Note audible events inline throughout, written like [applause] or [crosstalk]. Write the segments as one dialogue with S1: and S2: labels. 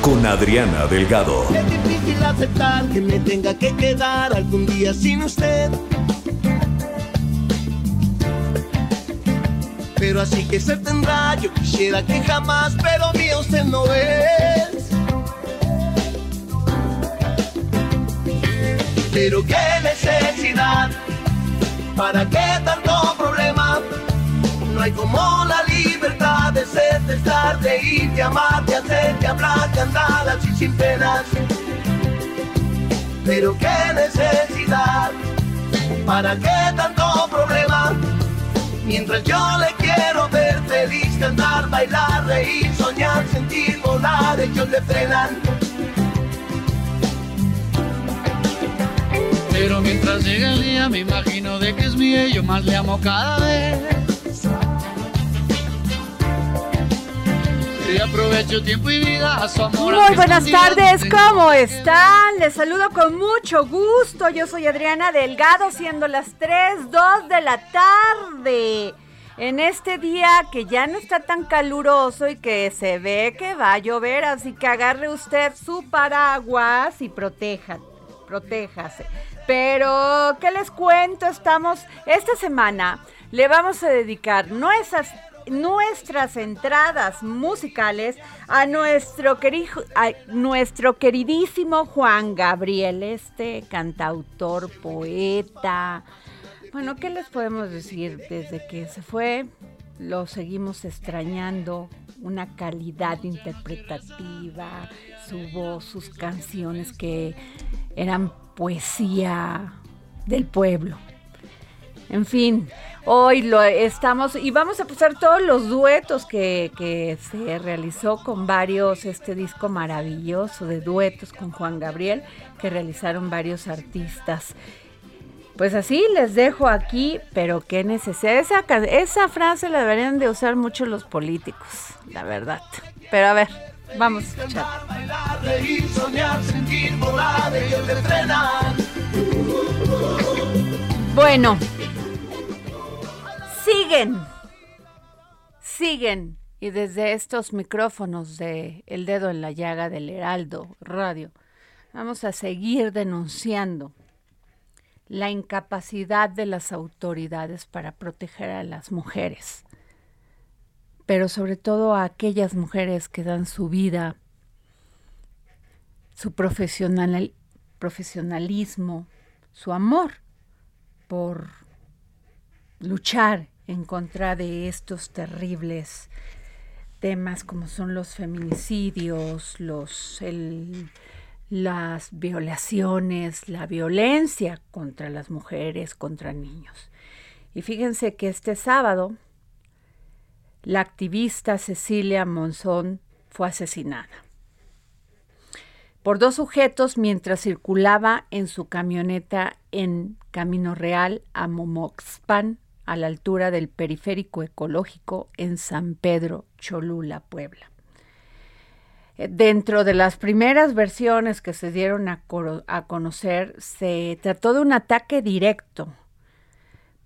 S1: con Adriana Delgado.
S2: Es difícil aceptar que me tenga que quedar algún día sin usted. Pero así que se tendrá, yo quisiera que jamás, pero mío usted no es. Pero qué necesidad, para qué tanto problema. No hay como la libertad de ser, de estar, de ir, de amar, de hacer, de hablar, de andar así sin penas. Pero qué necesidad, para qué tanto problema. Mientras yo le quiero ver feliz, cantar, bailar, reír, soñar, sentir, volar, ellos le frenan.
S3: Pero mientras llega el día me imagino de que es mío y yo más le amo cada vez. Y aprovecho tiempo y vida a su amor.
S4: Muy buenas tardes, ¿cómo están? Les saludo con mucho gusto. Yo soy Adriana Delgado, siendo las 3, 2 de la tarde. En este día que ya no está tan caluroso y que se ve que va a llover, así que agarre usted su paraguas y proteja, protéjase. Pero, ¿qué les cuento? Estamos, esta semana le vamos a dedicar nuestras, nuestras entradas musicales a nuestro, querido, a nuestro queridísimo Juan Gabriel, este cantautor, poeta. Bueno, ¿qué les podemos decir? Desde que se fue, lo seguimos extrañando, una calidad interpretativa, su voz, sus canciones que eran poesía del pueblo. En fin, hoy lo estamos y vamos a pasar todos los duetos que, que se realizó con varios, este disco maravilloso de duetos con Juan Gabriel que realizaron varios artistas. Pues así les dejo aquí, pero qué necesidad. Esa, esa frase la deberían de usar mucho los políticos, la verdad. Pero a ver, vamos. Bueno, siguen, siguen. Y desde estos micrófonos de El Dedo en la Llaga del Heraldo Radio, vamos a seguir denunciando la incapacidad de las autoridades para proteger a las mujeres, pero sobre todo a aquellas mujeres que dan su vida, su profesional, profesionalismo, su amor por luchar en contra de estos terribles temas como son los feminicidios, los el- las violaciones, la violencia contra las mujeres, contra niños. Y fíjense que este sábado la activista Cecilia Monzón fue asesinada por dos sujetos mientras circulaba en su camioneta en Camino Real a Momoxpan, a la altura del periférico ecológico en San Pedro, Cholula, Puebla. Eh, dentro de las primeras versiones que se dieron a, conocer, se trató de un ataque directo,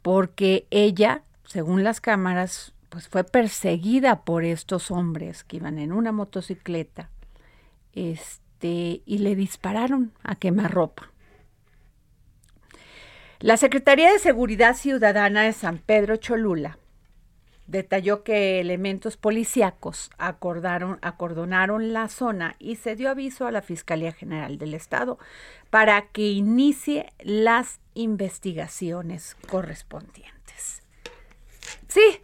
S4: porque ella, según las cámaras, pues fue perseguida por estos hombres que iban en una motocicleta este, y le dispararon a quemarropa. La Secretaría de Seguridad Ciudadana de San Pedro Cholula detalló que elementos policíacos acordaron, acordonaron la zona y se dio aviso a la Fiscalía General del Estado para que inicie las investigaciones correspondientes. Sí,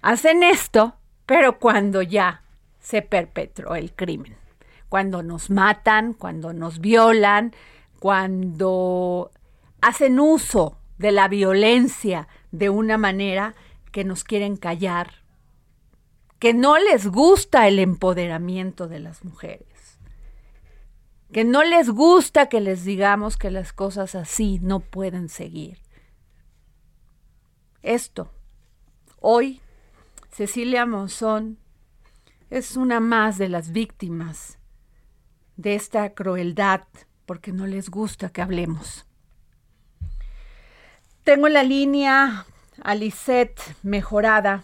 S4: hacen esto, pero cuando ya se perpetró el crimen, cuando nos matan, cuando nos violan, cuando hacen uso de la violencia de una manera que nos quieren callar, que no les gusta el empoderamiento de las mujeres, que no les gusta que les digamos que las cosas así no pueden seguir. Esto, hoy, Cecilia Monzón es una más de las víctimas de esta crueldad porque no les gusta que hablemos. Tengo en la línea a Lisette Mejorada,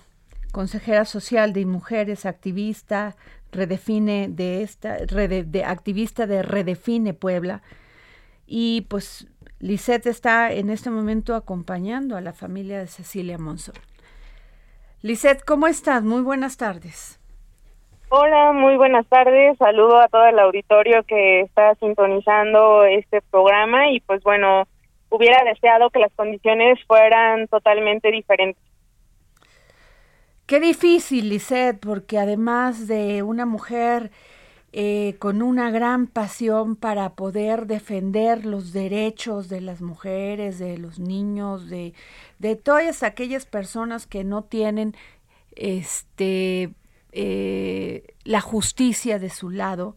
S4: consejera social de mujeres, activista, redefine de esta, de, activista de Redefine Puebla. Y pues Lisette está en este momento acompañando a la familia de Cecilia Monzón. Lisette, ¿cómo estás? Muy buenas tardes.
S5: Hola, muy buenas tardes. Saludo a todo el auditorio que está sintonizando este programa y pues bueno, hubiera deseado que las condiciones fueran totalmente diferentes.
S4: Qué difícil, Lisette, porque además de una mujer eh, con una gran pasión para poder defender los derechos de las mujeres, de los niños, de, de todas aquellas personas que no tienen este eh, la justicia de su lado,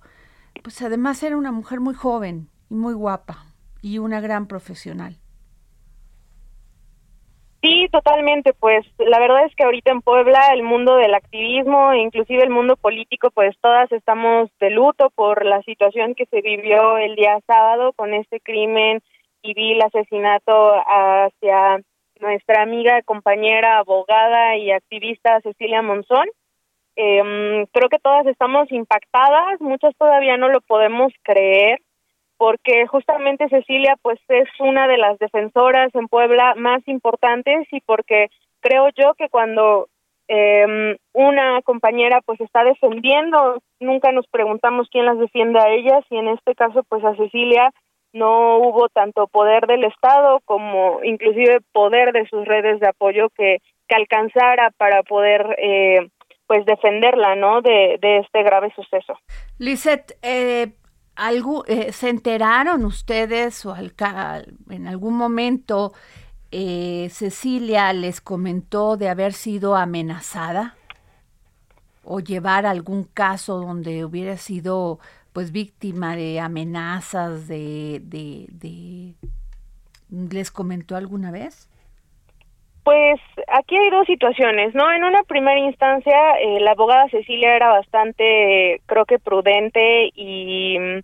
S4: pues además era una mujer muy joven y muy guapa y una gran profesional.
S5: Sí, totalmente. Pues la verdad es que ahorita en Puebla el mundo del activismo, inclusive el mundo político, pues todas estamos de luto por la situación que se vivió el día sábado con este crimen y vil asesinato hacia nuestra amiga, compañera, abogada y activista Cecilia Monzón. Eh, creo que todas estamos impactadas, muchas todavía no lo podemos creer porque justamente Cecilia pues es una de las defensoras en Puebla más importantes y porque creo yo que cuando eh, una compañera pues está defendiendo, nunca nos preguntamos quién las defiende a ellas y en este caso pues a Cecilia no hubo tanto poder del Estado como inclusive poder de sus redes de apoyo que, alcanzara para poder eh, pues defenderla no de, de este grave suceso.
S4: Lisette, eh, algo, eh, ¿Se enteraron ustedes o al, en algún momento eh, Cecilia les comentó de haber sido amenazada o llevar algún caso donde hubiera sido pues víctima de amenazas de, de, de les comentó alguna vez?
S5: Pues aquí hay dos situaciones, ¿no? En una primera instancia, eh, la abogada Cecilia era bastante, creo que prudente y mm,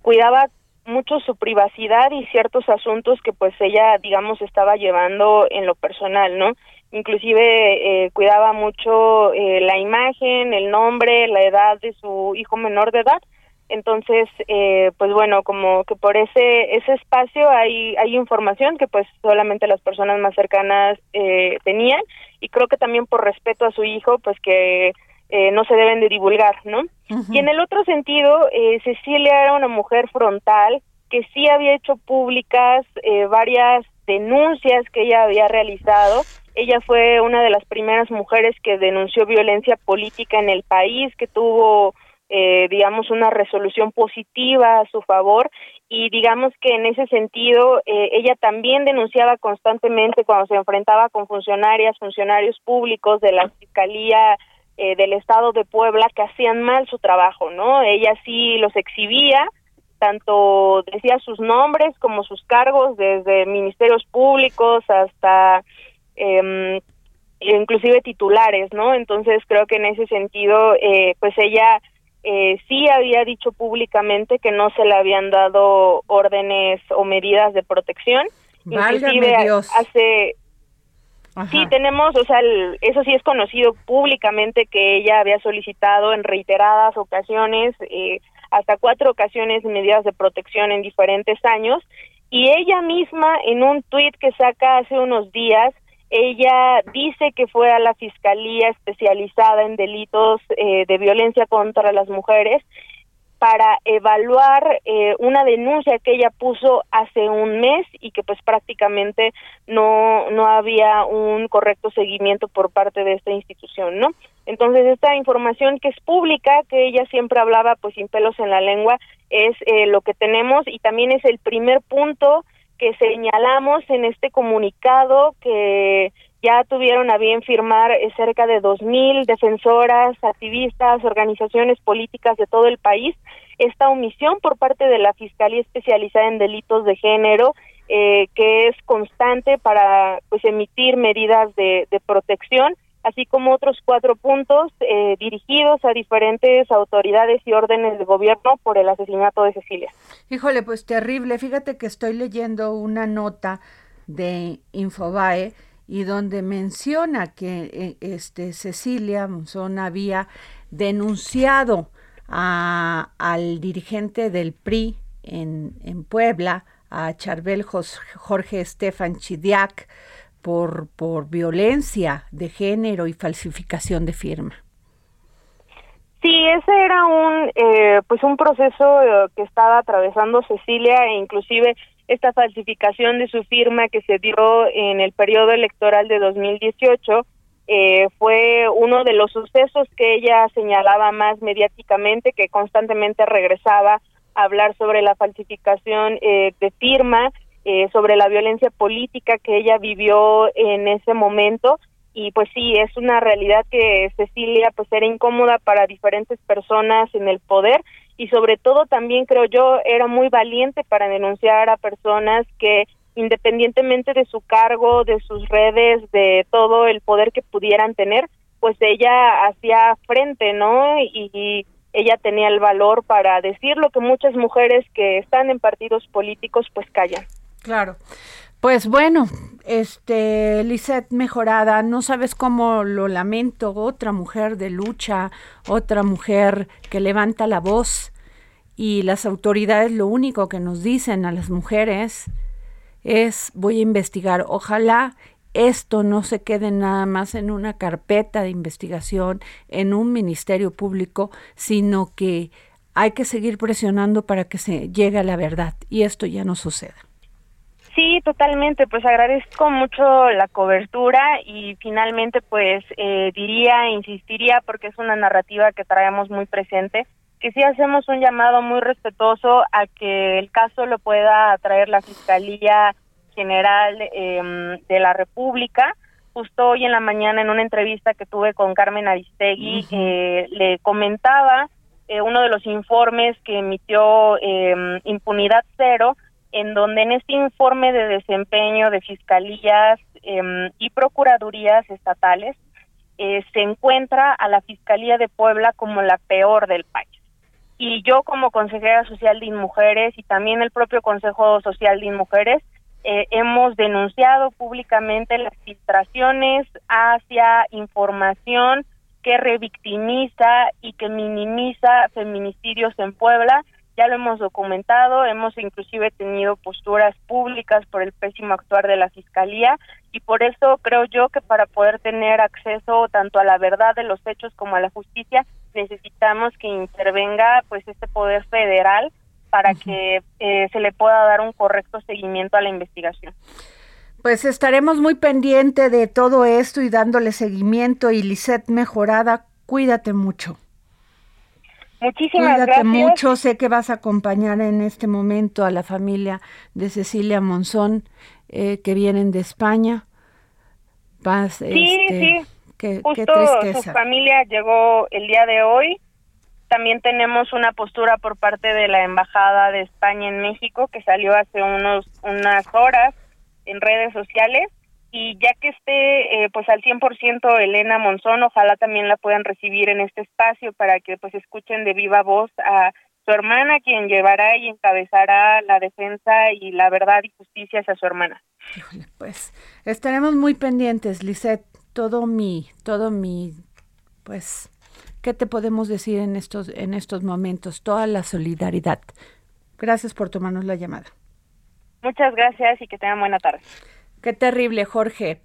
S5: cuidaba mucho su privacidad y ciertos asuntos que pues ella, digamos, estaba llevando en lo personal, ¿no? Inclusive eh, cuidaba mucho eh, la imagen, el nombre, la edad de su hijo menor de edad entonces eh, pues bueno como que por ese ese espacio hay hay información que pues solamente las personas más cercanas eh, tenían y creo que también por respeto a su hijo pues que eh, no se deben de divulgar no y en el otro sentido eh, Cecilia era una mujer frontal que sí había hecho públicas eh, varias denuncias que ella había realizado. Ella fue una de las primeras mujeres que denunció violencia política en el país que tuvo eh, digamos, una resolución positiva a su favor y digamos que en ese sentido eh, ella también denunciaba constantemente cuando se enfrentaba con funcionarias, funcionarios públicos de la Fiscalía eh, del Estado de Puebla que hacían mal su trabajo, ¿no? Ella sí los exhibía, tanto decía sus nombres como sus cargos, desde ministerios públicos hasta eh, inclusive titulares, ¿no? Entonces creo que en ese sentido, eh, pues ella eh, sí había dicho públicamente que no se le habían dado órdenes o medidas de protección.
S4: Válgame Dios.
S5: hace Sí, tenemos, o sea, eso sí es conocido públicamente que ella había solicitado en reiteradas ocasiones, eh, hasta cuatro ocasiones, medidas de protección en diferentes años. Y ella misma, en un tuit que saca hace unos días, ella dice que fue a la Fiscalía especializada en delitos eh, de violencia contra las mujeres para evaluar eh, una denuncia que ella puso hace un mes y que pues prácticamente no no había un correcto seguimiento por parte de esta institución, ¿no? Entonces esta información que es pública, que ella siempre hablaba pues sin pelos en la lengua, es eh, lo que tenemos y también es el primer punto que señalamos en este comunicado que ya tuvieron a bien firmar eh, cerca de 2.000 defensoras, activistas, organizaciones políticas de todo el país esta omisión por parte de la Fiscalía Especializada en Delitos de Género, eh, que es constante para pues emitir medidas de, protección, así como otros cuatro puntos eh, dirigidos a diferentes autoridades y órdenes de gobierno por el asesinato de Cecilia.
S4: Híjole, pues terrible. Fíjate que estoy leyendo una nota de Infobae y donde menciona que eh, este Cecilia Monzón había denunciado a, al dirigente del PRI en, en Puebla, a Charbel Jorge Estefan Chidiac, por, por violencia de género y falsificación de firma.
S5: Sí, ese era un eh, pues un proceso eh, que estaba atravesando Cecilia e inclusive esta falsificación de su firma que se dio en el periodo electoral de 2018 eh, fue uno de los sucesos que ella señalaba más mediáticamente que constantemente regresaba a hablar sobre la falsificación eh, de firma eh, sobre la violencia política que ella vivió en ese momento y pues sí es una realidad que Cecilia pues era incómoda para diferentes personas en el poder y sobre todo también creo yo era muy valiente para denunciar a personas que independientemente de su cargo, de sus redes, de todo el poder que pudieran tener, pues ella hacía frente, ¿no? Y, ella tenía el valor para decir lo que muchas mujeres que están en partidos políticos pues callan.
S4: Claro. Pues bueno, este, Lisette Mejorada, no sabes cómo lo lamento, otra mujer de lucha, otra mujer que levanta la voz y las autoridades lo único que nos dicen a las mujeres es voy a investigar, ojalá esto no se quede nada más en una carpeta de investigación, en un ministerio público, sino que hay que seguir presionando para que se llegue a la verdad y esto ya no suceda.
S5: Sí, totalmente. Pues agradezco mucho la cobertura y finalmente pues eh, diría, insistiría, porque es una narrativa que traemos muy presente, que sí hacemos un llamado muy respetuoso a que el caso lo pueda traer la Fiscalía General em, de la República. Justo hoy en la mañana en una entrevista que tuve con Carmen Aristegui, eh, le comentaba eh, uno de los informes que emitió eh, Impunidad Cero, en donde en este informe de desempeño de fiscalías em, y procuradurías estatales eh, se encuentra a la Fiscalía de Puebla como la peor del país. Y yo como consejera social de Inmujeres y también el propio Consejo Social de Inmujeres eh, hemos denunciado públicamente las filtraciones hacia información que revictimiza y que minimiza feminicidios en Puebla ya lo hemos documentado, hemos inclusive tenido posturas públicas por el pésimo actuar de la Fiscalía y por eso creo yo que para poder tener acceso tanto a la verdad de los hechos como a la justicia necesitamos que intervenga pues este poder federal para que eh, se le pueda dar un correcto seguimiento a la investigación.
S4: Pues estaremos muy pendiente de todo esto y dándole seguimiento y Lisette Mejorada, cuídate mucho.
S5: Muchísimas
S4: Cuídate mucho, sé que vas a acompañar en este momento a la familia de Cecilia Monzón eh, que vienen de España.
S5: Vas, sí, este, sí. Qué, Justo su familia llegó el día de hoy. También tenemos una postura por parte de la Embajada de España en México que salió hace unos unas horas en redes sociales y ya que esté eh, pues al 100% Elena Monzón, ojalá también la puedan recibir en este espacio para que pues escuchen de viva voz a su hermana quien llevará y encabezará la defensa y la verdad y justicia hacia su hermana.
S4: pues estaremos muy pendientes, Lisette, todo mi todo mi pues ¿qué te podemos decir en estos en estos momentos? Toda la solidaridad. Gracias por tomarnos la llamada.
S5: Muchas gracias y que tengan buena tarde.
S4: Qué terrible, Jorge.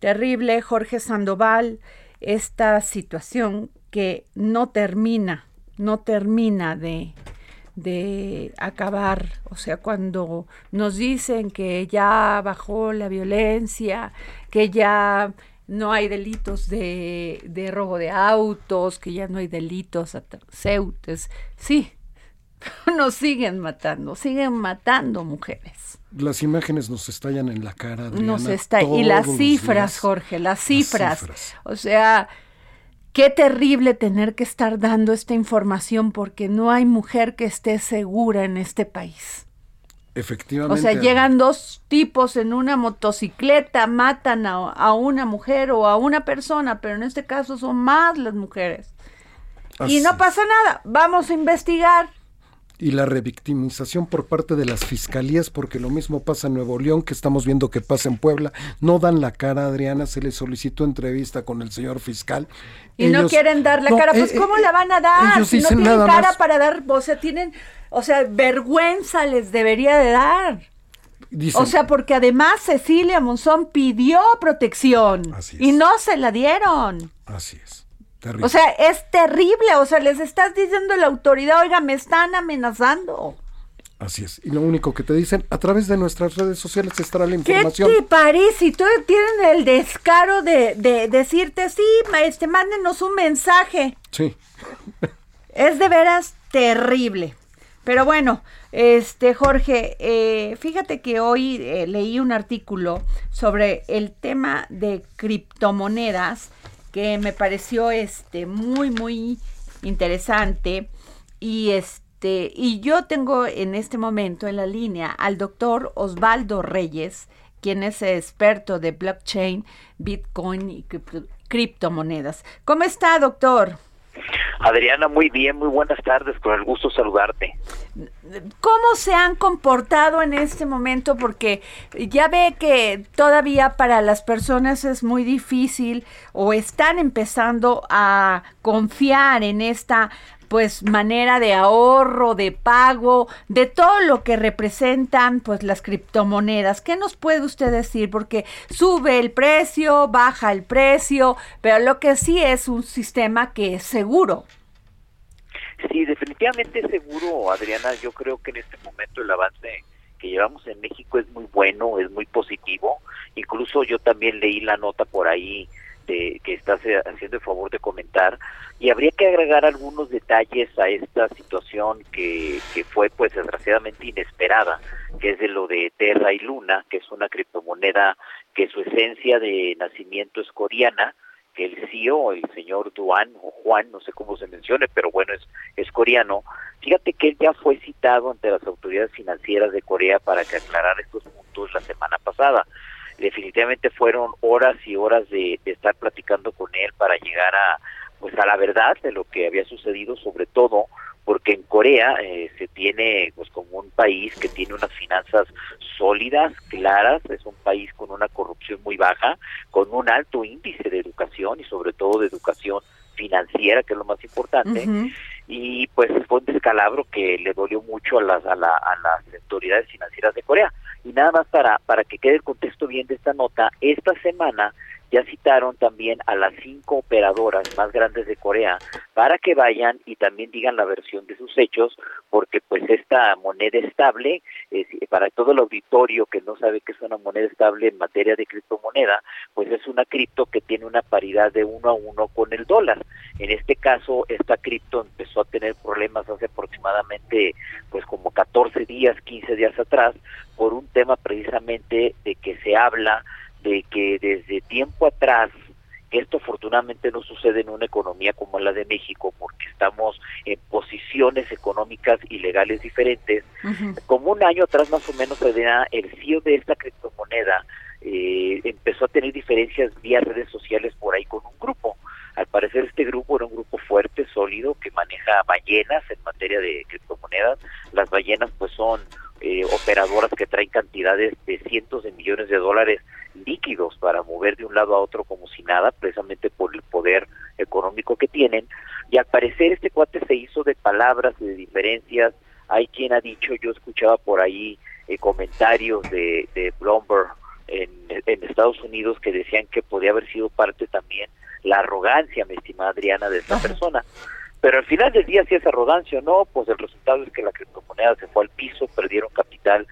S4: Terrible, Jorge Sandoval, esta situación que no termina, no termina de, de acabar. O sea, cuando nos dicen que ya bajó la violencia, que ya no hay delitos de, de robo de autos, que ya no hay delitos seutes. Sí, [laughs] nos siguen matando, siguen matando mujeres.
S6: Las imágenes nos estallan en la cara. Adriana,
S4: nos está y las cifras, Jorge, las cifras. O sea, qué terrible tener que estar dando esta información porque no hay mujer que esté segura en este país.
S6: Efectivamente.
S4: O sea, llegan dos tipos en una motocicleta, matan a, a, una mujer o a una persona, pero en este caso son más las mujeres. y no pasa nada, vamos a investigar
S6: y la revictimización por parte de las fiscalías, porque lo mismo pasa en Nuevo León, que estamos viendo que pasa en Puebla, no dan la cara, Adriana, se le solicitó entrevista con el señor fiscal.
S4: Y no quieren dar la cara, pues eh, ¿cómo la van a dar? Ellos si no tienen cara para dar, o sea, tienen, o sea, vergüenza les debería de dar. o sea, porque además Cecilia Monzón pidió protección y no se la dieron.
S6: Así es.
S4: O sea, es terrible. O sea, les estás diciendo a la autoridad, oiga, me están amenazando.
S6: Así es. Y lo único que te dicen, a través de nuestras redes sociales estará la información.
S4: ¿Qué te parece? Y todos tienen el descaro de, decirte, sí, este, mándenos un mensaje.
S6: Sí.
S4: es de veras terrible. Pero bueno, este Jorge, eh, fíjate que hoy eh, leí un artículo sobre el tema de criptomonedas que me pareció este muy muy interesante y este y yo tengo en este momento en la línea al doctor Osvaldo Reyes quien es experto de blockchain, Bitcoin y criptomonedas. ¿Cómo está, doctor?
S7: Adriana, muy bien, muy buenas tardes, con el gusto saludarte.
S4: ¿Cómo se han comportado en este momento? Porque ya ve que todavía para las personas es muy difícil o están empezando a confiar en esta pues manera de ahorro, de pago, de todo lo que representan pues las criptomonedas. ¿Qué nos puede usted decir? Porque sube el precio, baja el precio, pero lo que sí es un sistema que es seguro.
S7: Sí, definitivamente seguro, Adriana. Yo creo que en este momento el avance que llevamos en México es muy bueno, es muy positivo. Incluso yo también leí la nota por ahí de, que estás haciendo el favor de comentar y habría que agregar algunos detalles a esta situación que, que fue pues desgraciadamente inesperada, que es de lo de Terra y Luna, que es una criptomoneda que su esencia de nacimiento es coreana, que el CEO, el señor Duan o Juan, no sé cómo se mencione, pero bueno, es, es coreano. Fíjate que él ya fue citado ante las autoridades financieras de Corea para que aclarara estos puntos la semana pasada definitivamente fueron horas y horas de, estar platicando con él para llegar a pues a la verdad de lo que había sucedido sobre todo porque en Corea eh, se tiene pues como un país que tiene unas finanzas sólidas, claras, es un país con una corrupción muy baja, con un alto índice de educación y sobre todo de educación financiera, que es lo más importante, y pues fue un descalabro que le dolió mucho a las, a, la, a las autoridades financieras de Corea. Y nada más para, para que quede el contexto bien de esta nota, esta semana ya citaron también a las cinco operadoras más grandes de Corea para que vayan y también digan la versión de sus hechos, porque pues esta moneda estable, para todo el auditorio que no sabe que es una moneda estable en materia de criptomoneda, pues es una cripto que tiene una paridad de uno a uno con el dólar. En este caso, esta cripto empezó a tener problemas hace aproximadamente pues como 14 días, 15 días atrás, por un tema precisamente de que se habla de que desde tiempo atrás esto afortunadamente no sucede en una economía como la de México porque estamos en posiciones económicas y legales diferentes. Como un año atrás más o menos el CEO de esta criptomoneda eh, empezó a tener diferencias vía redes sociales por ahí con un grupo. Al parecer este grupo era un grupo fuerte, sólido, que maneja ballenas en materia de criptomonedas. Las ballenas pues son eh, operadoras que traen cantidades de cientos de millones de dólares líquidos para mover de un lado a otro como si nada, precisamente por el poder económico que tienen. Y al parecer este cuate se hizo de palabras, de diferencias. Hay quien ha dicho, yo escuchaba por ahí eh, comentarios de, de Bloomberg en, en Estados Unidos que decían que podía haber sido parte también la arrogancia, mi estimada Adriana, de esta persona. Pero al final del día, si es arrogancia o no, pues el resultado es que la criptomoneda se fue al piso, perdieron capital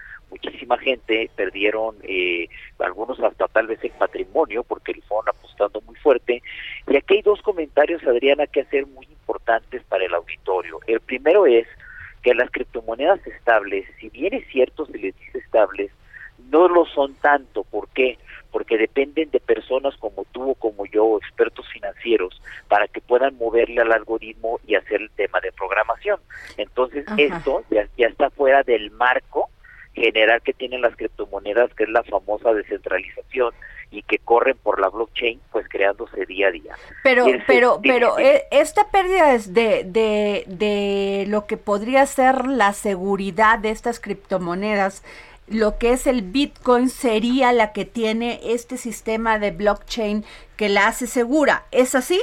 S7: muchísima gente, perdieron eh, algunos hasta tal vez el patrimonio porque el fueron apostando muy fuerte. Y aquí hay dos comentarios, Adriana, que hacer muy importantes para el auditorio. El primero es que las criptomonedas estables, si bien es cierto, se les dice estables, no lo son tanto. ¿Por qué? Porque dependen de personas como tú o como yo, expertos financieros, para que puedan moverle al algoritmo y hacer el tema de programación. Entonces, esto ya, ya está fuera del marco general que tienen las criptomonedas, que es la famosa descentralización y que corren por la blockchain, pues creándose día a día.
S4: Pero, pero, pero eh, esta pérdida es de, de, de lo que podría ser la seguridad de estas criptomonedas lo que es el Bitcoin sería la que tiene este sistema de blockchain que la hace segura. ¿Es así?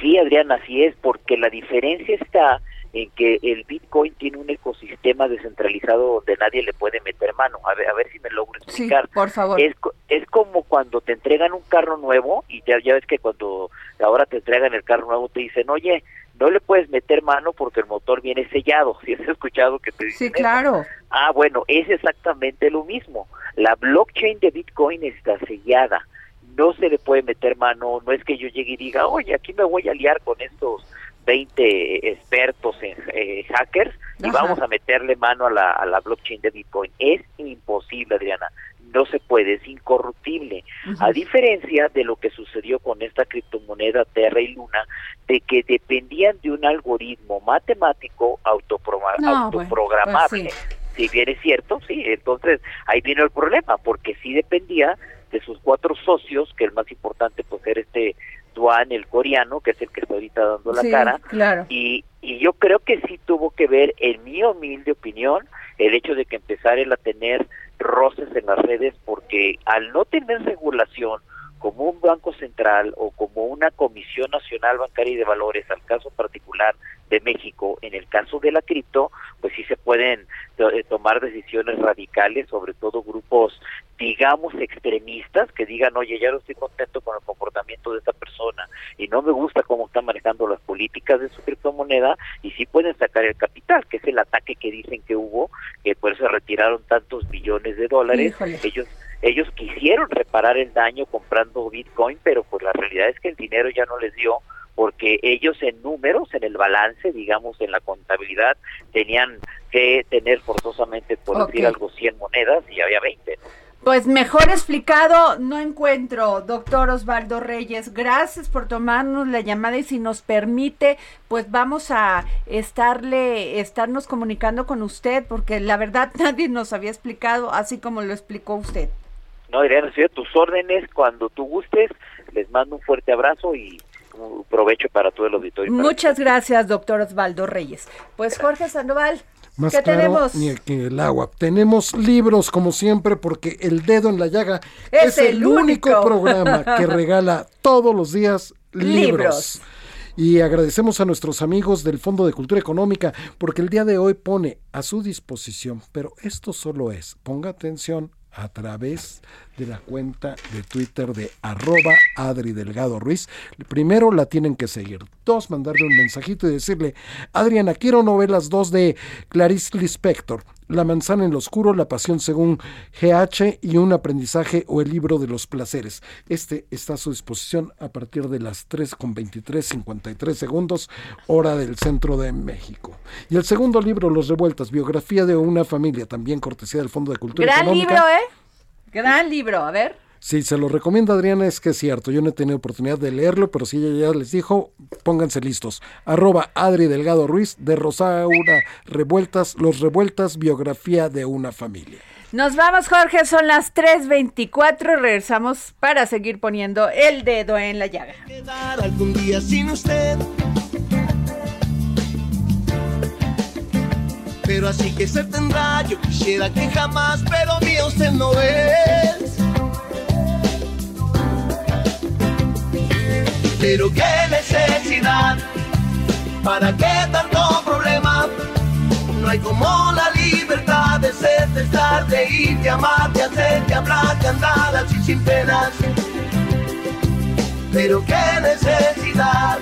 S7: Sí, Adriana, así es, porque la diferencia está en que el Bitcoin tiene un ecosistema descentralizado donde nadie le puede meter mano. A ver, a ver si me logro explicar.
S4: Sí, por favor.
S7: Es, es como cuando te entregan un carro nuevo y ya, ya ves que cuando ahora te entregan el carro nuevo te dicen, oye, no le puedes meter mano porque el motor viene sellado. [laughs] Si has escuchado que te dicen
S4: Sí, claro.
S7: Ah, bueno, es exactamente lo mismo. La blockchain de Bitcoin está sellada. No se le puede meter mano. No es que yo llegue y diga, oye, aquí me voy a liar con estos 20 expertos en eh, hackers y
S4: Ajá.
S7: vamos a meterle mano a la, a la blockchain de Bitcoin. Es imposible, Adriana. No se puede, es incorruptible. A diferencia de lo que sucedió con esta criptomoneda Terra y Luna, de que dependían de un algoritmo matemático autoproma-
S4: No, bueno,
S7: autoprogramable.
S4: pues
S7: Si bien es cierto, sí, entonces ahí vino el problema, porque sí dependía de sus cuatro socios, que el más importante pues era este Duan, el coreano, que es el que está ahorita dando la
S4: Sí,
S7: cara,
S4: claro.
S7: y, y yo creo que sí tuvo que ver, en mi humilde opinión, el hecho de que empezara él a tener roces en las redes, porque al no tener regulación como un banco central o como una comisión nacional bancaria y de valores, al caso particular de México, en el caso de la cripto, pues sí se pueden eh, tomar decisiones radicales, sobre todo grupos, digamos, extremistas, que digan, oye, ya no estoy contento con el comportamiento de esta persona y no me gusta cómo está manejando las políticas de su criptomoneda, y sí pueden sacar el capital, que es el ataque que dicen que hubo, que por eso retiraron tantos billones de dólares.
S4: Híjole.
S7: Ellos ellos quisieron reparar el daño comprando Bitcoin, pero pues la realidad es que el dinero ya no les dio porque ellos en números, en el balance, digamos, en la contabilidad, tenían que tener forzosamente, por decir
S4: Ok.
S7: algo, 100 monedas y había 20. ¿no?
S4: Pues mejor explicado no encuentro, doctor Osvaldo Reyes. Gracias por tomarnos la llamada y si nos permite, pues vamos a estarle, estarnos comunicando con usted, porque la verdad [laughs] nadie nos había explicado así como lo explicó usted.
S7: No, estoy a tus órdenes cuando tú gustes. Les mando un fuerte abrazo y un provecho para todo el auditorio.
S4: Muchas gracias, doctor Osvaldo Reyes. Pues Jorge Sandoval,
S6: Más
S4: ¿qué
S6: claro
S4: tenemos?
S6: ni el, que el agua. Tenemos libros como siempre porque el dedo en la llaga
S4: Es
S6: es,
S4: el
S6: el único
S4: único.
S6: programa que [laughs] regala todos los días libros.
S4: Libros.
S6: Y agradecemos a nuestros amigos del Fondo de Cultura Económica porque el día de hoy pone a su disposición, pero esto solo es, ponga atención, a través de la cuenta de Twitter de arroba Adri Delgado Ruiz. Primero la tienen que seguir. Dos, mandarle un mensajito y decirle, Adriana, quiero novelas dos de Clarice Lispector. La manzana en lo oscuro, La pasión según GH y un aprendizaje o el libro de los placeres. Este está a su disposición a partir de las 3 con 23, 53 segundos, hora del centro de México. Y el segundo libro, Los Revueltas, biografía de una familia, también cortesía del Fondo de Cultura
S4: Gran
S6: Económica.
S4: libro, ¿eh? Gran libro, a ver.
S6: Sí, se lo recomiendo Adriana, es que es cierto, yo no he tenido oportunidad de leerlo, pero si ella ya les dijo, pónganse listos. Arroba Adri Delgado Ruiz de Rosaura Revueltas, Los Revueltas, biografía de una familia.
S4: Nos vamos, Jorge, son las 3.24 regresamos para seguir poniendo el dedo en la llaga.
S2: Quedar algún día sin usted. Pero así que se tendrá, yo quisiera que jamás, pero mío usted no es. Pero qué necesidad, ¿para qué tanto problema? No hay como la libertad de ser, de estar, de ir, de amar, de hacer, de hablar, de andar así sin penas. Pero qué necesidad,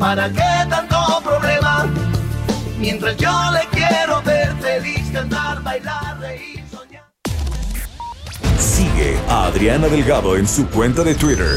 S2: ¿para qué tanto problema? Mientras yo le quiero ver feliz, cantar, bailar, reír.
S1: Sigue a Adriana Delgado en su cuenta de Twitter,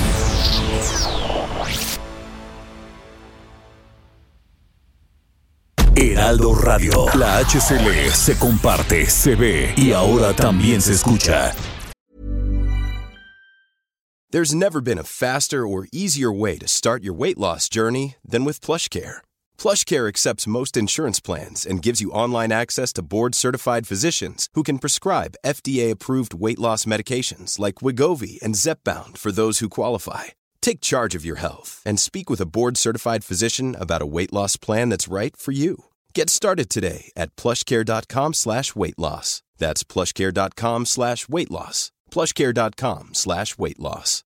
S1: Heraldo Radio. La HCL se comparte, se ve y ahora también se escucha.
S8: There's never been a faster or easier way to start your weight loss journey than with PlushCare. PlushCare accepts most insurance plans and gives you online access to board-certified physicians who can prescribe FDA-approved weight loss medications like Wigovi and Zepbound for those who qualify. Take charge of your health and speak with a board-certified physician about a weight loss plan that's right for you. Get started today at plushcare.com slash weight loss. That's plushcare.com slash weight loss. plushcare.com slash weight loss.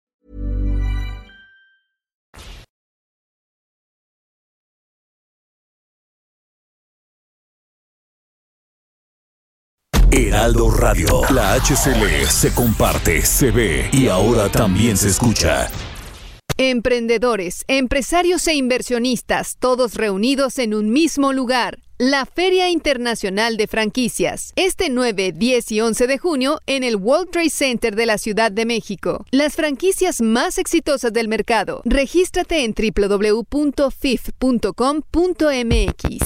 S1: Heraldo Radio. La HCL se comparte, se ve y ahora también se escucha.
S9: Emprendedores, empresarios e inversionistas, todos reunidos en un mismo lugar. La Feria Internacional de Franquicias, este 9, 10 y 11 de junio en el World Trade Center de la Ciudad de México. Las franquicias más exitosas del mercado. Regístrate en www.fif.com.mx.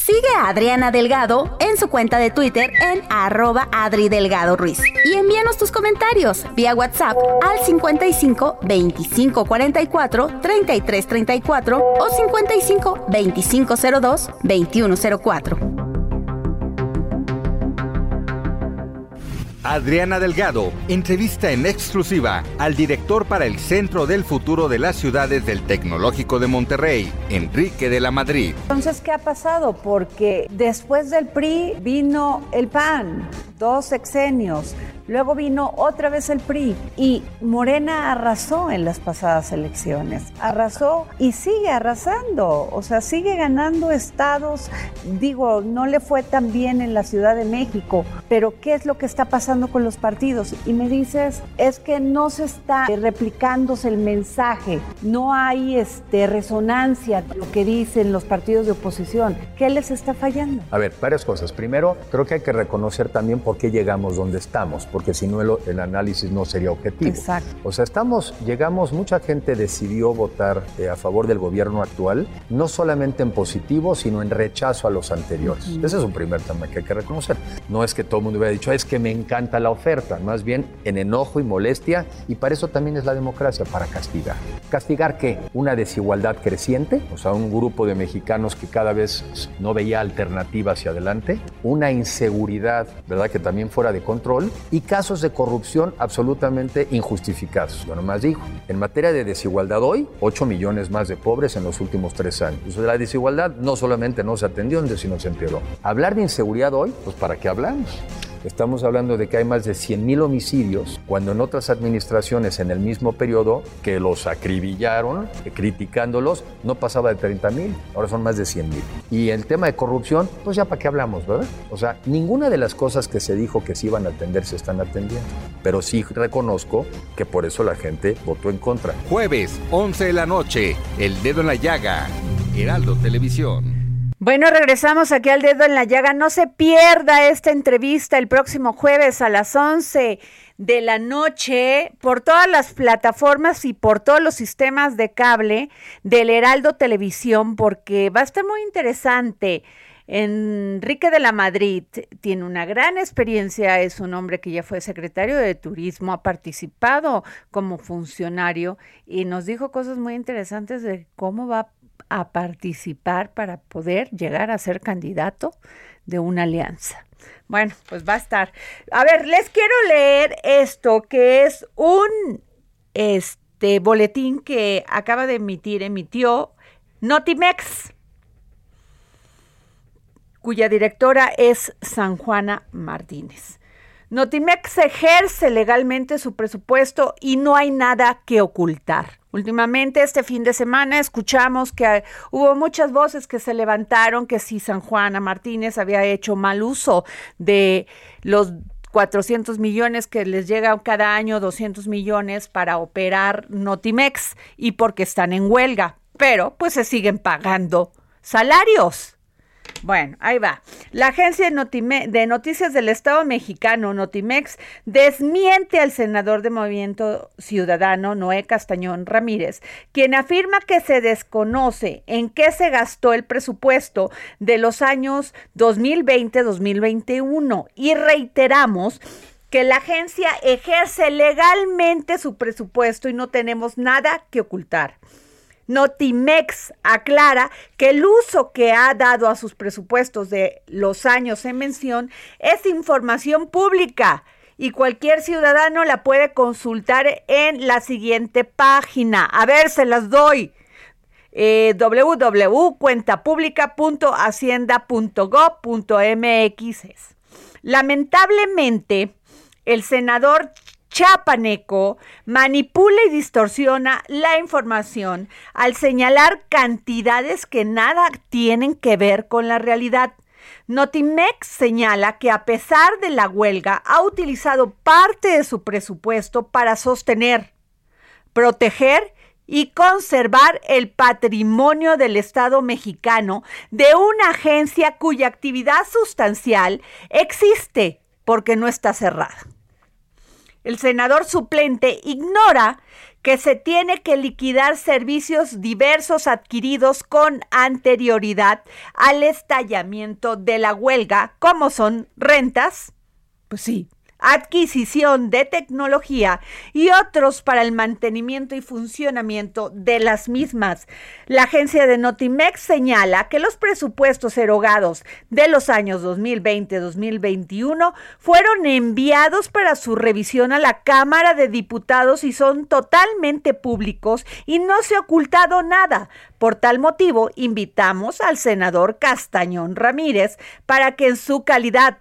S10: Sigue a Adriana Delgado en su cuenta de Twitter en arroba Adri Delgado Ruiz. Y envíanos tus comentarios vía WhatsApp al 55 25 44 33 34 o 55 25 02 21 04.
S11: Adriana Delgado entrevista en exclusiva al director para el Centro del Futuro de las Ciudades del Tecnológico de Monterrey, Enrique de la Madrid.
S4: Entonces, ¿qué ha pasado? Porque después del PRI vino el PAN, dos sexenios. Luego vino otra vez el PRI y Morena arrasó en las pasadas elecciones. Arrasó y sigue arrasando. O sea, sigue ganando estados. Digo, no le fue tan bien en la Ciudad de México, pero ¿qué es lo que está pasando con los partidos? Y me dices, es que no se está replicándose el mensaje. No hay este, resonancia de lo que dicen los partidos de oposición. ¿Qué les está fallando?
S12: A ver, varias cosas. Primero, creo que hay que reconocer también por qué llegamos donde estamos, porque si no el, el análisis no sería objetivo.
S4: Exacto.
S12: O sea, estamos, llegamos, mucha gente decidió votar eh, a favor del gobierno actual, no solamente en positivo, sino en rechazo a los anteriores. Ese es un primer tema que hay que reconocer. No es que todo el mundo hubiera dicho, es que me encanta la oferta, más bien en enojo y molestia, y para eso también es la democracia, para castigar. ¿Castigar qué? Una desigualdad creciente, o sea, un grupo de mexicanos que cada vez no veía alternativa hacia adelante, una inseguridad, ¿verdad?, que también fuera de control, y casos de corrupción absolutamente injustificados. Yo nomás digo, en materia de desigualdad hoy, 8 millones más de pobres en los últimos tres años. La desigualdad no solamente no se atendió, sino se empeoró. Hablar de inseguridad hoy, pues ¿para qué hablamos? Estamos hablando de que hay más de 100.000 homicidios, cuando en otras administraciones en el mismo periodo que los acribillaron, eh, criticándolos, no pasaba de 30.000, ahora son más de 100.000. Y el tema de corrupción, pues ya para qué hablamos, ¿verdad? O sea, ninguna de las cosas que se dijo que se iban a atender se están atendiendo. Pero sí reconozco que por eso la gente votó en contra.
S11: Jueves, 11 de la noche, El Dedo en la Llaga, Heraldo Televisión.
S4: Bueno, regresamos aquí al dedo en la llaga. No se pierda esta entrevista el próximo jueves a las 11 de la noche por todas las plataformas y por todos los sistemas de cable del Heraldo Televisión porque va a estar muy interesante. Enrique de la Madrid tiene una gran experiencia, es un hombre que ya fue secretario de Turismo, ha participado como funcionario y nos dijo cosas muy interesantes de cómo va a participar para poder llegar a ser candidato de una alianza. Bueno, pues va a estar. A ver, les quiero leer esto que es un este boletín que acaba de emitir, emitió Notimex cuya directora es San Juana Martínez. Notimex ejerce legalmente su presupuesto y no hay nada que ocultar. Últimamente, este fin de semana, escuchamos que hubo muchas voces que se levantaron que si San Juana Martínez había hecho mal uso de los 400 millones que les llegan cada año, 200 millones para operar Notimex y porque están en huelga, pero pues se siguen pagando salarios. Bueno, ahí va. La agencia de noticias del Estado mexicano, Notimex, desmiente al senador de Movimiento Ciudadano, Noé Castañón Ramírez, quien afirma que se desconoce en qué se gastó el presupuesto de los años 2020-2021 y reiteramos que la agencia ejerce legalmente su presupuesto y no tenemos nada que ocultar. Notimex aclara que el uso que ha dado a sus presupuestos de los años en mención es información pública y cualquier ciudadano la puede consultar en la siguiente página. A ver, se las doy. Eh, www.cuentapublica.hacienda.gov.mx. Lamentablemente, el senador chapaneco manipula y distorsiona la información al señalar cantidades que nada tienen que ver con la realidad. Notimex señala que a pesar de la huelga ha utilizado parte de su presupuesto para sostener, proteger y conservar el patrimonio del Estado mexicano de una agencia cuya actividad sustancial existe porque no está cerrada el senador suplente ignora que se tiene que liquidar servicios diversos adquiridos con anterioridad al estallamiento de la huelga, como son rentas, pues sí, adquisición de tecnología y otros para el mantenimiento y funcionamiento de las mismas. La agencia de Notimex señala que los presupuestos erogados de los años 2020-2021 fueron enviados para su revisión a la Cámara de Diputados y son totalmente públicos y no se ha ocultado nada. Por tal motivo, invitamos al senador Castañón Ramírez para que en su calidad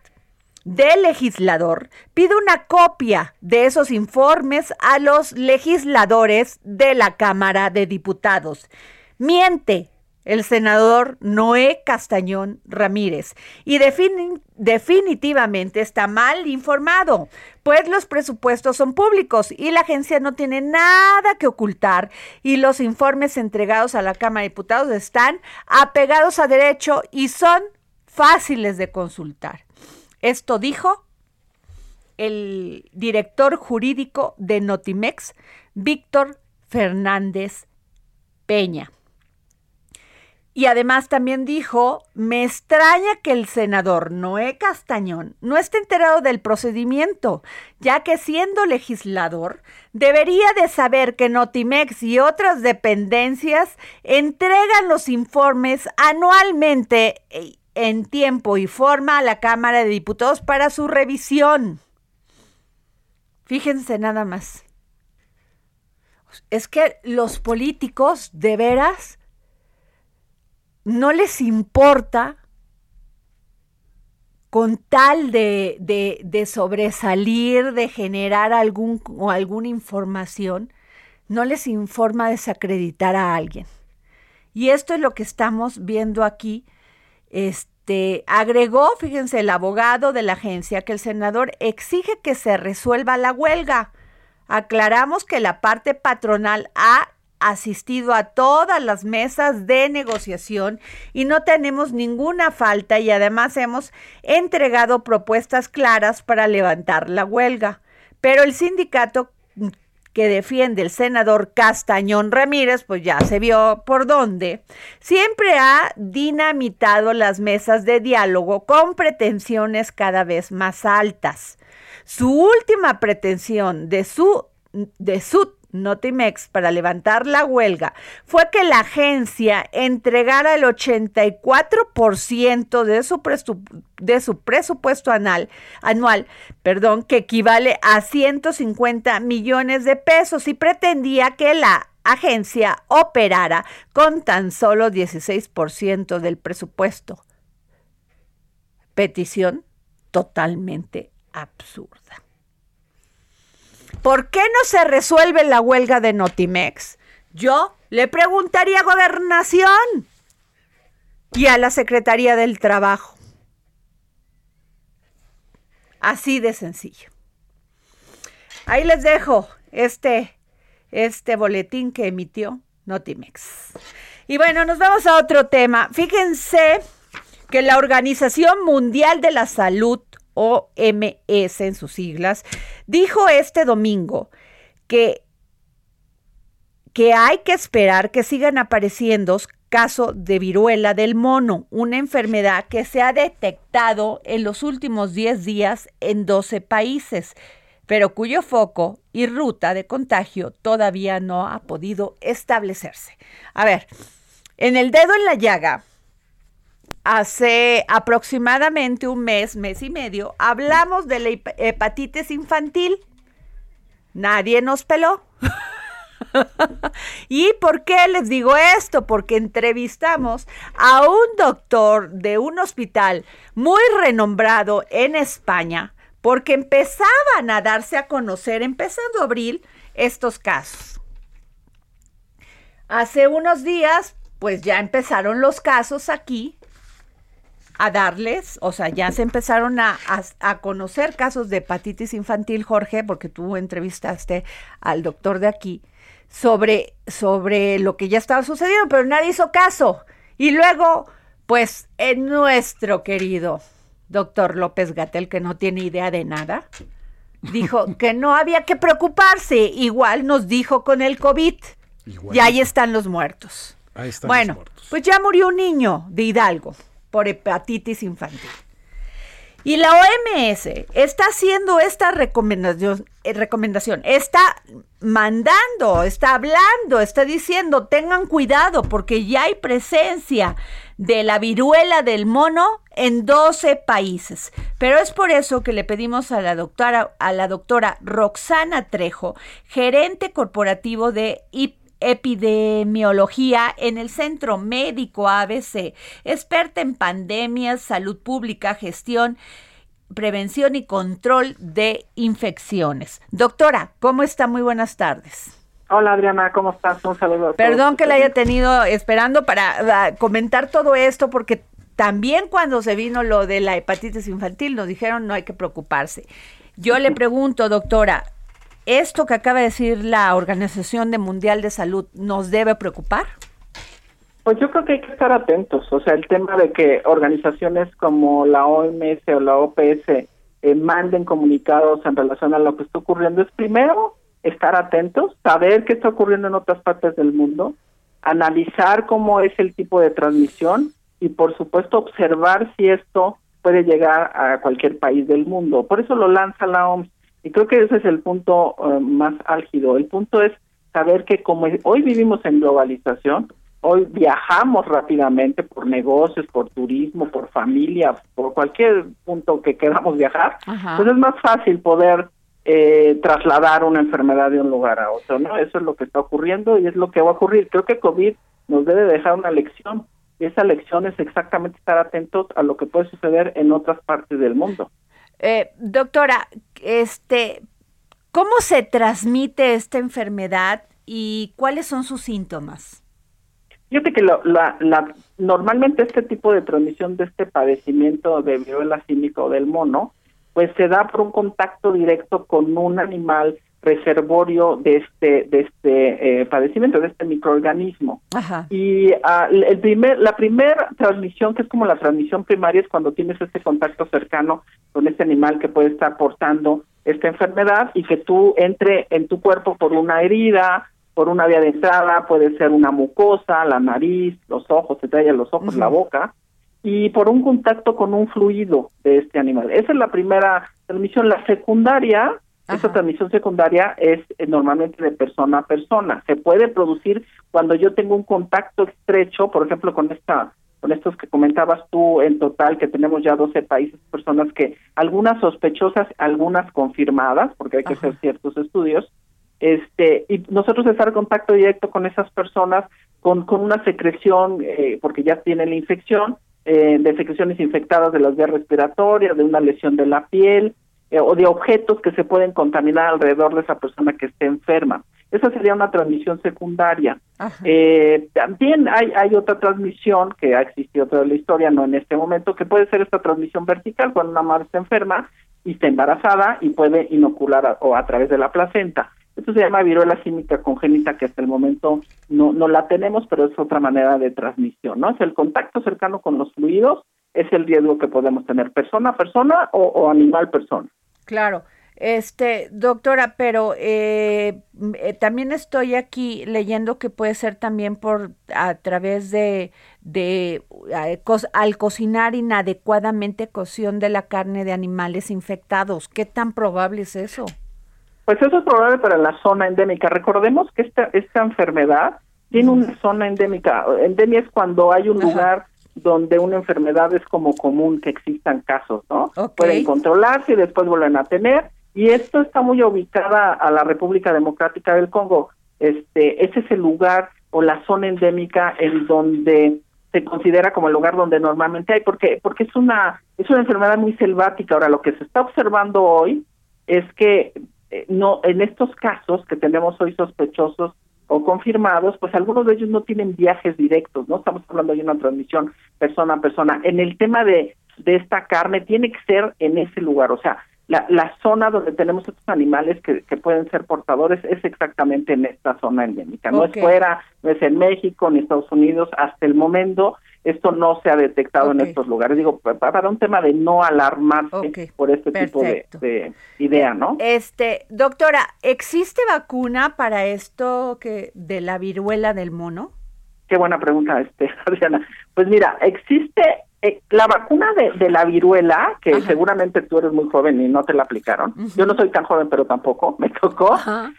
S4: del legislador pide una copia de esos informes a los legisladores de la Cámara de Diputados. Miente el senador Noé Castañón Ramírez y definitivamente está mal informado, pues los presupuestos son públicos y la agencia no tiene nada que ocultar y los informes entregados a la Cámara de Diputados están apegados a derecho y son fáciles de consultar. Esto dijo el director jurídico de Notimex, Víctor Fernández Peña. Y además también dijo, me extraña que el senador Noé Castañón no esté enterado del procedimiento, ya que siendo legislador debería de saber que Notimex y otras dependencias entregan los informes anualmente en tiempo y forma a la Cámara de Diputados para su revisión. Fíjense nada más. Es que los políticos de veras no les importa con tal de, de, sobresalir, de generar algún, o alguna información, no les informa desacreditar a alguien. Y esto es lo que estamos viendo aquí este, agregó, fíjense, el abogado de la agencia que el senador exige que se resuelva la huelga. Aclaramos que la parte patronal ha asistido a todas las mesas de negociación y no tenemos ninguna falta y además hemos entregado propuestas claras para levantar la huelga. Pero el sindicato que defiende el senador Castañón Ramírez, pues ya se vio por dónde, siempre ha dinamitado las mesas de diálogo con pretensiones cada vez más altas. Su última pretensión de su, de su Notimex para levantar la huelga fue que la agencia entregara el 84% de su, de su presupuesto anual, anual perdón, que equivale a 150 millones de pesos y pretendía que la agencia operara con tan solo 16% del presupuesto. Petición totalmente absurda. ¿Por qué no se resuelve la huelga de Notimex? Yo le preguntaría a Gobernación y a la Secretaría del Trabajo. Así de sencillo. Ahí les dejo este, este boletín que emitió Notimex. Y bueno, nos vamos a otro tema. Fíjense que la Organización Mundial de la Salud OMS en sus siglas, dijo este domingo que, que hay que esperar que sigan apareciendo casos de viruela del mono, una enfermedad que se ha detectado en los últimos 10 días en 12 países, pero cuyo foco y ruta de contagio todavía no ha podido establecerse. A ver, en el dedo en la llaga, hace aproximadamente un mes, mes y medio, hablamos de la hepatitis infantil. Nadie nos peló. [laughs] ¿Y por qué les digo esto? Porque entrevistamos a un doctor de un hospital muy renombrado en España, porque empezaban a darse a conocer, empezando abril, estos casos. Hace unos días, pues ya empezaron los casos aquí a darles, o sea, ya se empezaron a, conocer casos de hepatitis infantil, Jorge, porque tú entrevistaste al doctor de aquí, sobre, sobre lo que ya estaba sucediendo, pero nadie hizo caso. Y luego, pues, en nuestro querido doctor López Gatel, que no tiene idea de nada, dijo [laughs] que no había que preocuparse. Igual nos dijo con el COVID. Y ahí están los muertos.
S6: Ahí están
S4: bueno,
S6: los muertos.
S4: pues ya murió un niño de Hidalgo por hepatitis infantil. Y la OMS está haciendo esta recomendación, eh, recomendación, está mandando, está hablando, está diciendo, tengan cuidado porque ya hay presencia de la viruela del mono en 12 países. Pero es por eso que le pedimos a la doctora, a la doctora Roxana Trejo, gerente corporativo de epidemiología en el Centro Médico ABC, experta en pandemias, salud pública, gestión, prevención y control de infecciones. Doctora, ¿cómo está? Muy buenas tardes.
S13: Hola Adriana, ¿cómo estás? Un saludo.
S4: Perdón que la haya tenido esperando para ah, comentar todo esto porque también cuando se vino lo de la hepatitis infantil nos dijeron no hay que preocuparse. Yo le [laughs] pregunto, doctora, ¿Esto que acaba de decir la Organización Mundial de Salud nos debe preocupar?
S13: Pues yo creo que hay que estar atentos. O sea, el tema de que organizaciones como la OMS o la OPS eh, manden comunicados en relación a lo que está ocurriendo es primero estar atentos, saber qué está ocurriendo en otras partes del mundo, analizar cómo es el tipo de transmisión y por supuesto observar si esto puede llegar a cualquier país del mundo. Por eso lo lanza la OMS y creo que ese es el punto eh, más álgido. El punto es saber que como hoy vivimos en globalización, hoy viajamos rápidamente por negocios, por turismo, por familia, por cualquier punto que queramos viajar, pues es más fácil poder eh, trasladar una enfermedad de un lugar a otro, ¿no? Eso es lo que está ocurriendo y es lo que va a ocurrir. Creo que COVID nos debe dejar una lección y esa lección es exactamente estar atentos a lo que puede suceder en otras partes del mundo.
S4: Eh, doctora, este, ¿cómo se transmite esta enfermedad y cuáles son sus síntomas?
S13: Fíjate que la, normalmente este tipo de transmisión de este padecimiento de viruela símica o del mono, pues se da por un contacto directo con un animal reservorio de este de este eh, padecimiento de este microorganismo. Y ah, el primer la primera transmisión que es como la transmisión primaria es cuando tienes este contacto cercano con este animal que puede estar portando esta enfermedad y que tú entre en tu cuerpo por una herida por una vía de entrada puede ser una mucosa la nariz los ojos se trae los ojos la boca y por un contacto con un fluido de este animal. Esa es la primera transmisión. La secundaria esa transmisión secundaria es eh, normalmente de persona a persona. Se puede producir cuando yo tengo un contacto estrecho, por ejemplo, con esta con estos que comentabas tú en total, que tenemos ya 12 países, personas que, algunas sospechosas, algunas confirmadas, porque hay que hacer ciertos estudios, este y nosotros estar en contacto directo con esas personas con, con una secreción, eh, porque ya tienen la infección, eh, de secreciones infectadas de las vías respiratorias, de una lesión de la piel, eh, o de objetos que se pueden contaminar alrededor de esa persona que esté enferma. Esa sería una transmisión secundaria. Eh, también hay, hay otra transmisión que ha existido toda la historia, no en este momento, que puede ser esta transmisión vertical cuando una madre está enferma y está embarazada y puede inocular o a través de la placenta. Esto se llama viruela química congénita, que hasta el momento no, no la tenemos, pero es otra manera de transmisión, ¿no? Es el contacto cercano con los fluidos, es el riesgo que podemos tener persona a persona o, o animal persona.
S4: Claro. Este, doctora, pero eh, eh, también estoy aquí leyendo que puede ser también por a través de, de al cocinar inadecuadamente cocción de la carne de animales infectados. ¿Qué tan probable es eso?
S13: Pues eso es probable para la zona endémica. Recordemos que esta, esta enfermedad tiene una zona endémica. Endemia es cuando hay un lugar donde una enfermedad es como común que existan casos, ¿no? Pueden controlarse y después vuelven a tener. Y esto está muy ubicada a la República Democrática del Congo. Este, ese es el lugar o la zona endémica en donde se considera como el lugar donde normalmente hay, porque porque es una es una enfermedad muy selvática. Ahora lo que se está observando hoy es que eh, no en estos casos que tenemos hoy sospechosos o confirmados, pues algunos de ellos no tienen viajes directos, ¿no? Estamos hablando de una transmisión persona a persona. En el tema de, de esta carne, tiene que ser en ese lugar, o sea, la, la zona donde tenemos estos animales que, que pueden ser portadores es exactamente en esta zona endémica. No es fuera, no es en México ni Estados Unidos, hasta el momento esto no se ha detectado en estos lugares. Digo, para un tema de no alarmarse por este tipo de, idea, ¿no?
S4: Este, doctora, ¿existe vacuna para esto que de la viruela del mono?
S13: Qué buena pregunta, este, [laughs] Adriana. Pues mira, existe eh, la vacuna de, la viruela, que seguramente tú eres muy joven y no te la aplicaron. Yo no soy tan joven, pero tampoco [laughs] me tocó.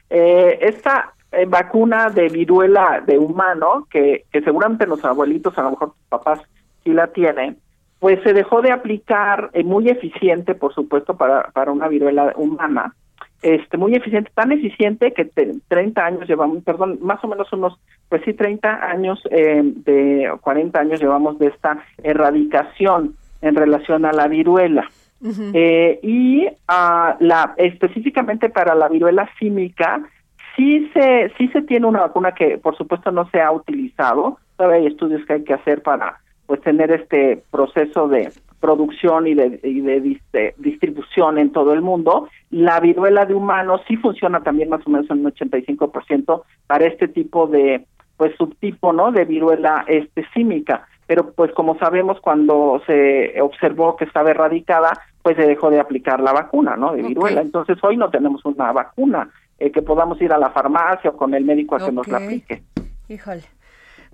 S13: Eh, esta eh, vacuna de viruela de humano, que, que seguramente los abuelitos, a lo mejor tus papás sí la tienen, pues se dejó de aplicar eh, muy eficiente, por supuesto, para, para una viruela humana, este muy eficiente, tan eficiente que 30 años llevamos, perdón, más o menos unos, pues sí, 30 años, eh, de 40 años llevamos de esta erradicación en relación a la viruela. y a la específicamente para la viruela símica, sí se, sí se tiene una vacuna que por supuesto no se ha utilizado, todavía hay estudios que hay que hacer para pues tener este proceso de producción y de, y de, distribución en todo el mundo. La viruela de humanos sí funciona también más o menos en un 85% para este tipo de pues subtipo, ¿no? de viruela este símica, pero pues como sabemos cuando se observó que estaba erradicada, pues se dejó de aplicar la vacuna, ¿no? de viruela. Entonces hoy no tenemos una vacuna eh, que podamos ir a la farmacia o con el médico a que nos la aplique.
S4: Híjole.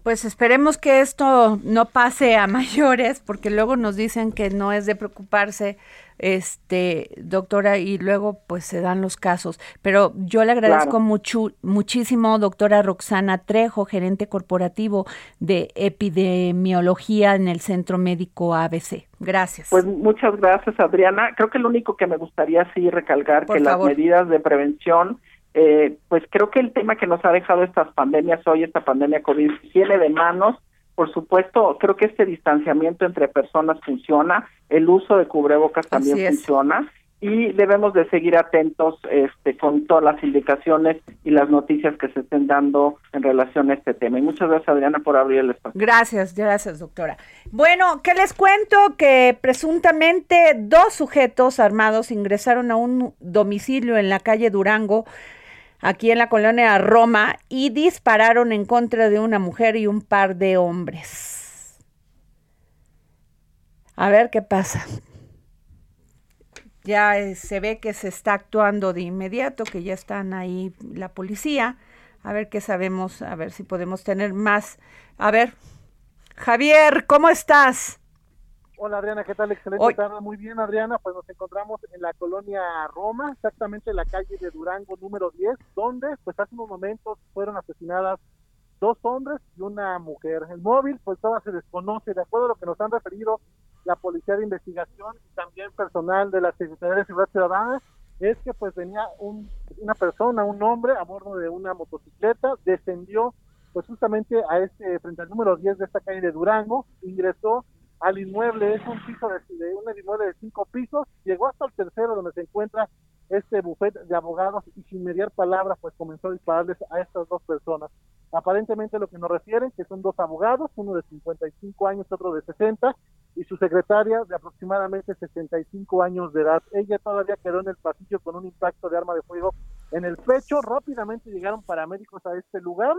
S4: Pues esperemos que esto no pase a [laughs] mayores, porque luego nos dicen que no es de preocuparse, este, doctora, y luego pues se dan los casos. Pero yo le agradezco mucho, muchísimo, doctora Roxana Trejo, gerente corporativo de epidemiología en el Centro Médico ABC. Gracias.
S13: Pues muchas gracias, Adriana. Creo que lo único que me gustaría sí recalcar que las medidas de prevención eh, pues creo que el tema que nos ha dejado estas pandemias hoy, esta pandemia COVID, tiene de manos. Por supuesto, creo que este distanciamiento entre personas funciona, el uso de cubrebocas también funciona y debemos de seguir atentos este, con todas las indicaciones y las noticias que se estén dando en relación a este tema. Y muchas gracias, Adriana, por abrir el espacio.
S4: Gracias, gracias, doctora. Bueno, ¿qué les cuento? Que presuntamente dos sujetos armados ingresaron a un domicilio en la calle Durango aquí en la colonia Roma y dispararon en contra de una mujer y un par de hombres. A ver qué pasa. Ya eh, se ve que se está actuando de inmediato, que ya están ahí la policía. A ver qué sabemos, a ver si podemos tener más. A ver, Javier, ¿cómo estás?
S14: Hola Adriana, ¿qué tal? Excelente tarde. Muy bien, Adriana. Pues nos encontramos en la colonia Roma, exactamente en la calle de Durango número 10, donde pues hace unos momentos fueron asesinadas dos hombres y una mujer. El móvil pues todavía se desconoce, de acuerdo a lo que nos han referido la Policía de Investigación y también personal de la Secretaría de Seguridad Ciudadana, es que pues venía un, una persona, un hombre a bordo de una motocicleta, descendió pues justamente a este, frente al número 10 de esta calle de Durango, ingresó al inmueble, es un piso de, de un inmueble de cinco pisos, llegó hasta el tercero donde se encuentra este bufete de abogados y sin mediar palabras pues comenzó a dispararles a estas dos personas. Aparentemente lo que nos refieren que son dos abogados, uno de 55 años, otro de 60, y su secretaria de aproximadamente 65 años de edad. Ella todavía quedó en el pasillo con un impacto de arma de fuego en el pecho. Rápidamente llegaron paramédicos a este lugar.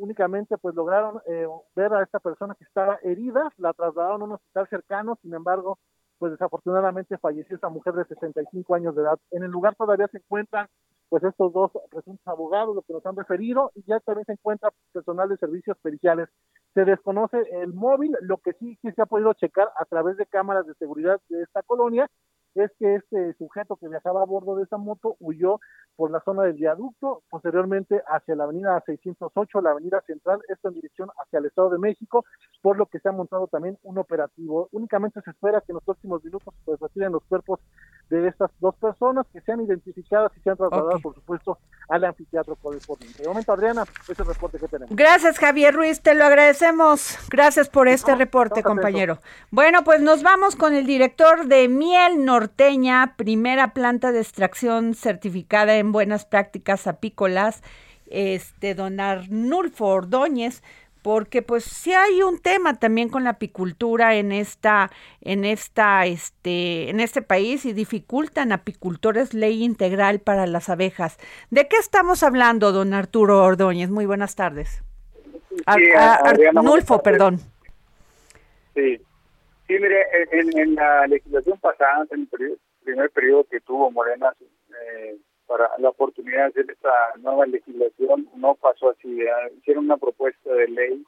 S14: Únicamente pues lograron eh, ver a esta persona que estaba herida, la trasladaron a un hospital cercano, sin embargo, pues desafortunadamente falleció esta mujer de 65 años de edad. En el lugar todavía se encuentran pues estos dos presuntos abogados, lo que nos han referido, y ya también se encuentra personal de servicios periciales. Se desconoce el móvil, lo que sí que se ha podido checar a través de cámaras de seguridad de esta colonia es que este sujeto que viajaba a bordo de esa moto huyó por la zona del viaducto, posteriormente hacia la avenida 608, la avenida central, esto en dirección hacia el Estado de México, por lo que se ha montado también un operativo. Únicamente se espera que en los próximos minutos pues retiren los cuerpos de estas dos personas que sean identificadas y sean trasladadas, por supuesto, al anfiteatro correspondiente. De momento, Adriana, ese es el reporte que tenemos.
S4: Gracias, Javier Ruiz, te lo agradecemos. Gracias por este reporte, compañero. Bueno, pues nos vamos con el director de Miel Norteña, primera planta de extracción certificada en buenas prácticas apícolas, este don Arnulfo Ordóñez, porque pues sí hay un tema también con la apicultura en esta en esta este en este país y dificultan apicultores ley integral para las abejas. ¿De qué estamos hablando, don Arturo Ordóñez? Muy buenas tardes. Arnulfo, perdón.
S15: Sí. Sí, mire, en, la legislación pasada, en el primer periodo que tuvo Morena eh, para la oportunidad de hacer esta nueva legislación no pasó así. Hicieron una propuesta de ley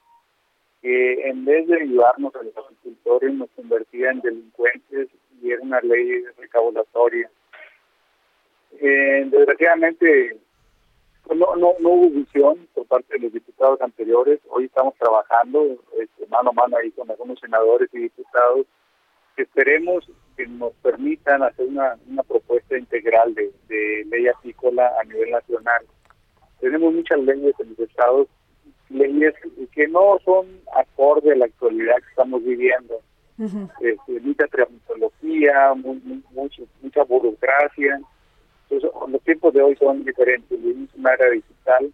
S15: que en vez de ayudarnos a los agricultores nos convertía en delincuentes y era una ley recaudatoria. Eh, desgraciadamente pues no, no, no hubo visión por parte de los diputados anteriores. Hoy estamos trabajando este, mano a mano ahí con algunos senadores y diputados esperemos que nos permitan hacer una, una propuesta integral de, de ley apícola a nivel nacional. Tenemos muchas leyes en los estados, leyes que no son acorde a la actualidad que estamos viviendo. este, mucha tramitología, mucha, mucha burocracia. Entonces, los tiempos de hoy son diferentes. Vivimos una era digital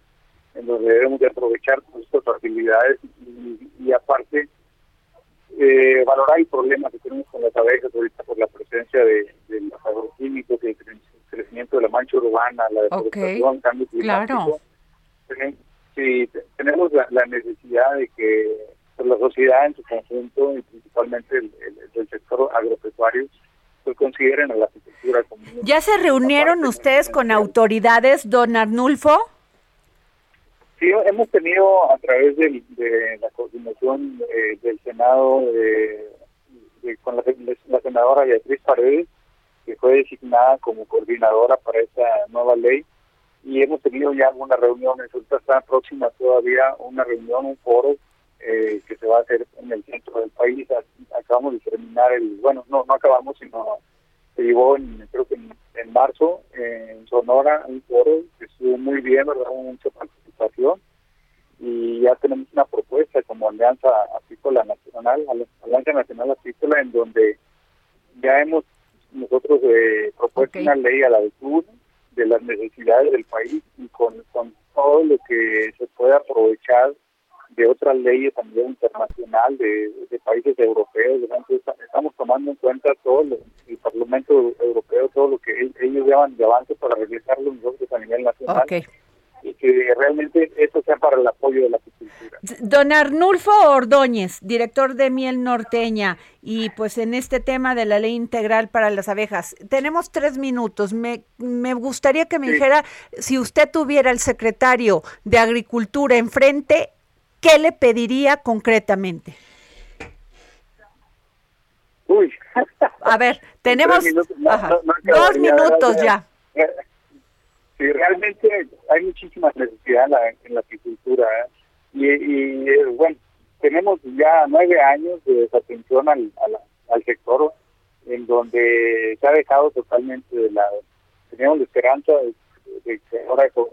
S15: en donde debemos de aprovechar nuestras facilidades y, y aparte eh, valorar el problema que tenemos con las abejas ahorita por la presencia de, los agroquímicos, el crecimiento de la mancha urbana, la deforestación, okay. cambio climático. Claro. Sí, tenemos la, necesidad de que pues, la sociedad en su conjunto y principalmente el, el, sector agropecuario pues consideren a la agricultura como...
S4: ¿Ya se reunieron ustedes con autoridades, don Arnulfo?
S15: Sí, hemos tenido a través de la coordinación eh, del Senado con la, senadora Beatriz Paredes, que fue designada como coordinadora para esta nueva ley, y hemos tenido ya algunas reuniones. Ahorita está próxima todavía una reunión, un foro eh, que se va a hacer en el centro del país. Acabamos de terminar el, bueno, no, no acabamos, sino se llevó en, creo que en, marzo en Sonora un foro que estuvo muy bien, ¿verdad? Mucha participación y ya tenemos una propuesta como Alianza Apícola Nacional, Alianza Nacional Apícola, en donde ya hemos nosotros eh, propuesto una ley a la altura de las necesidades del país y con, con todo lo que se puede aprovechar de otras leyes a nivel internacional, de, países europeos. estamos tomando en cuenta todo el Parlamento Europeo, todo lo que ellos llevan de avance para realizarlo nosotros a nivel nacional. Y que realmente esto sea para el apoyo de la agricultura.
S4: Don Arnulfo Ordóñez, director de Miel Norteña, y pues en este tema de la ley integral para las abejas, tenemos tres minutos. Me, me gustaría que me dijera si usted tuviera el secretario de Agricultura enfrente, ¿qué le pediría concretamente?
S15: Uy.
S4: A ver, [laughs] tenemos dos minutos ya.
S15: Sí, realmente hay muchísima necesidad en la, en la agricultura. ¿eh? Y, y eh, bueno, tenemos ya nueve años de desatención al, al, sector, en donde se ha dejado totalmente de lado. Teníamos la esperanza de, que ahora con,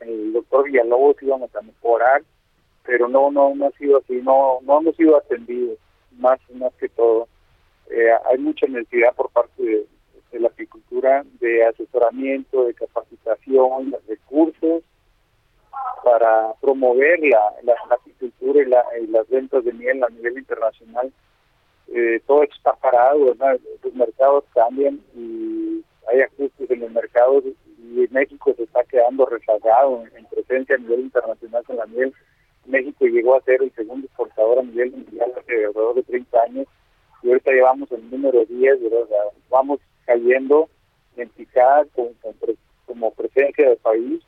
S15: el, doctor Villalobos íbamos a mejorar, pero no, no, no ha sido así, no, no hemos sido atendidos, más, más que todo. Eh, hay mucha necesidad por parte de, la agricultura de asesoramiento, de capacitación, de recursos para promover la, la, agricultura y, las ventas de miel a nivel internacional. Eh, todo está parado, los mercados cambian y hay ajustes en los mercados y México se está quedando rezagado en, presencia a nivel internacional con la miel. México llegó a ser el segundo exportador a nivel mundial hace alrededor de 30 años y ahorita llevamos el número 10, ¿verdad? vamos cayendo en picada como, presencia del país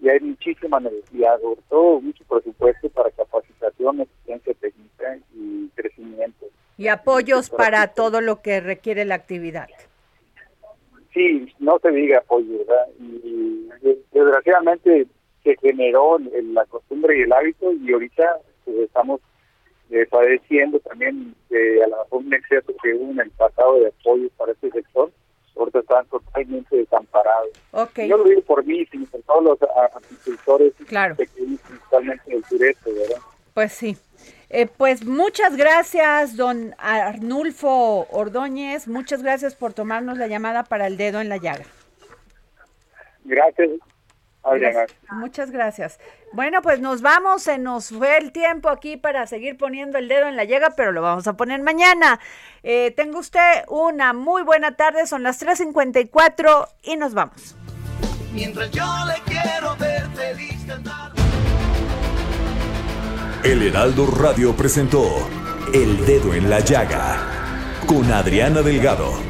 S15: y hay muchísima necesidad, sobre todo mucho presupuesto para capacitación, asistencia técnica y crecimiento.
S4: Y apoyos para todo lo que requiere la actividad.
S15: Sí, no se diga apoyo, ¿verdad? Y, desgraciadamente se generó la costumbre y el hábito y ahorita pues, estamos eh, padeciendo también de a lo mejor un exceso que hubo en el pasado de apoyo para este sector, ahorita están totalmente desamparados.
S4: Okay.
S15: Yo lo digo por mí, sino por todos los agricultores,
S4: claro.
S15: principalmente del sureste, ¿verdad?
S4: Pues sí. Eh, pues muchas gracias, don Arnulfo Ordóñez. Muchas gracias por tomarnos la llamada para el dedo en la llaga.
S15: Gracias.
S4: Muchas gracias. Bueno, pues nos vamos, se nos fue el tiempo aquí para seguir poniendo el dedo en la llaga, pero lo vamos a poner mañana. Eh, tenga usted una muy buena tarde, son las 3.54 y nos vamos.
S2: Mientras yo le quiero ver feliz cantar.
S1: El Heraldo Radio presentó El Dedo en la Llaga con Adriana Delgado.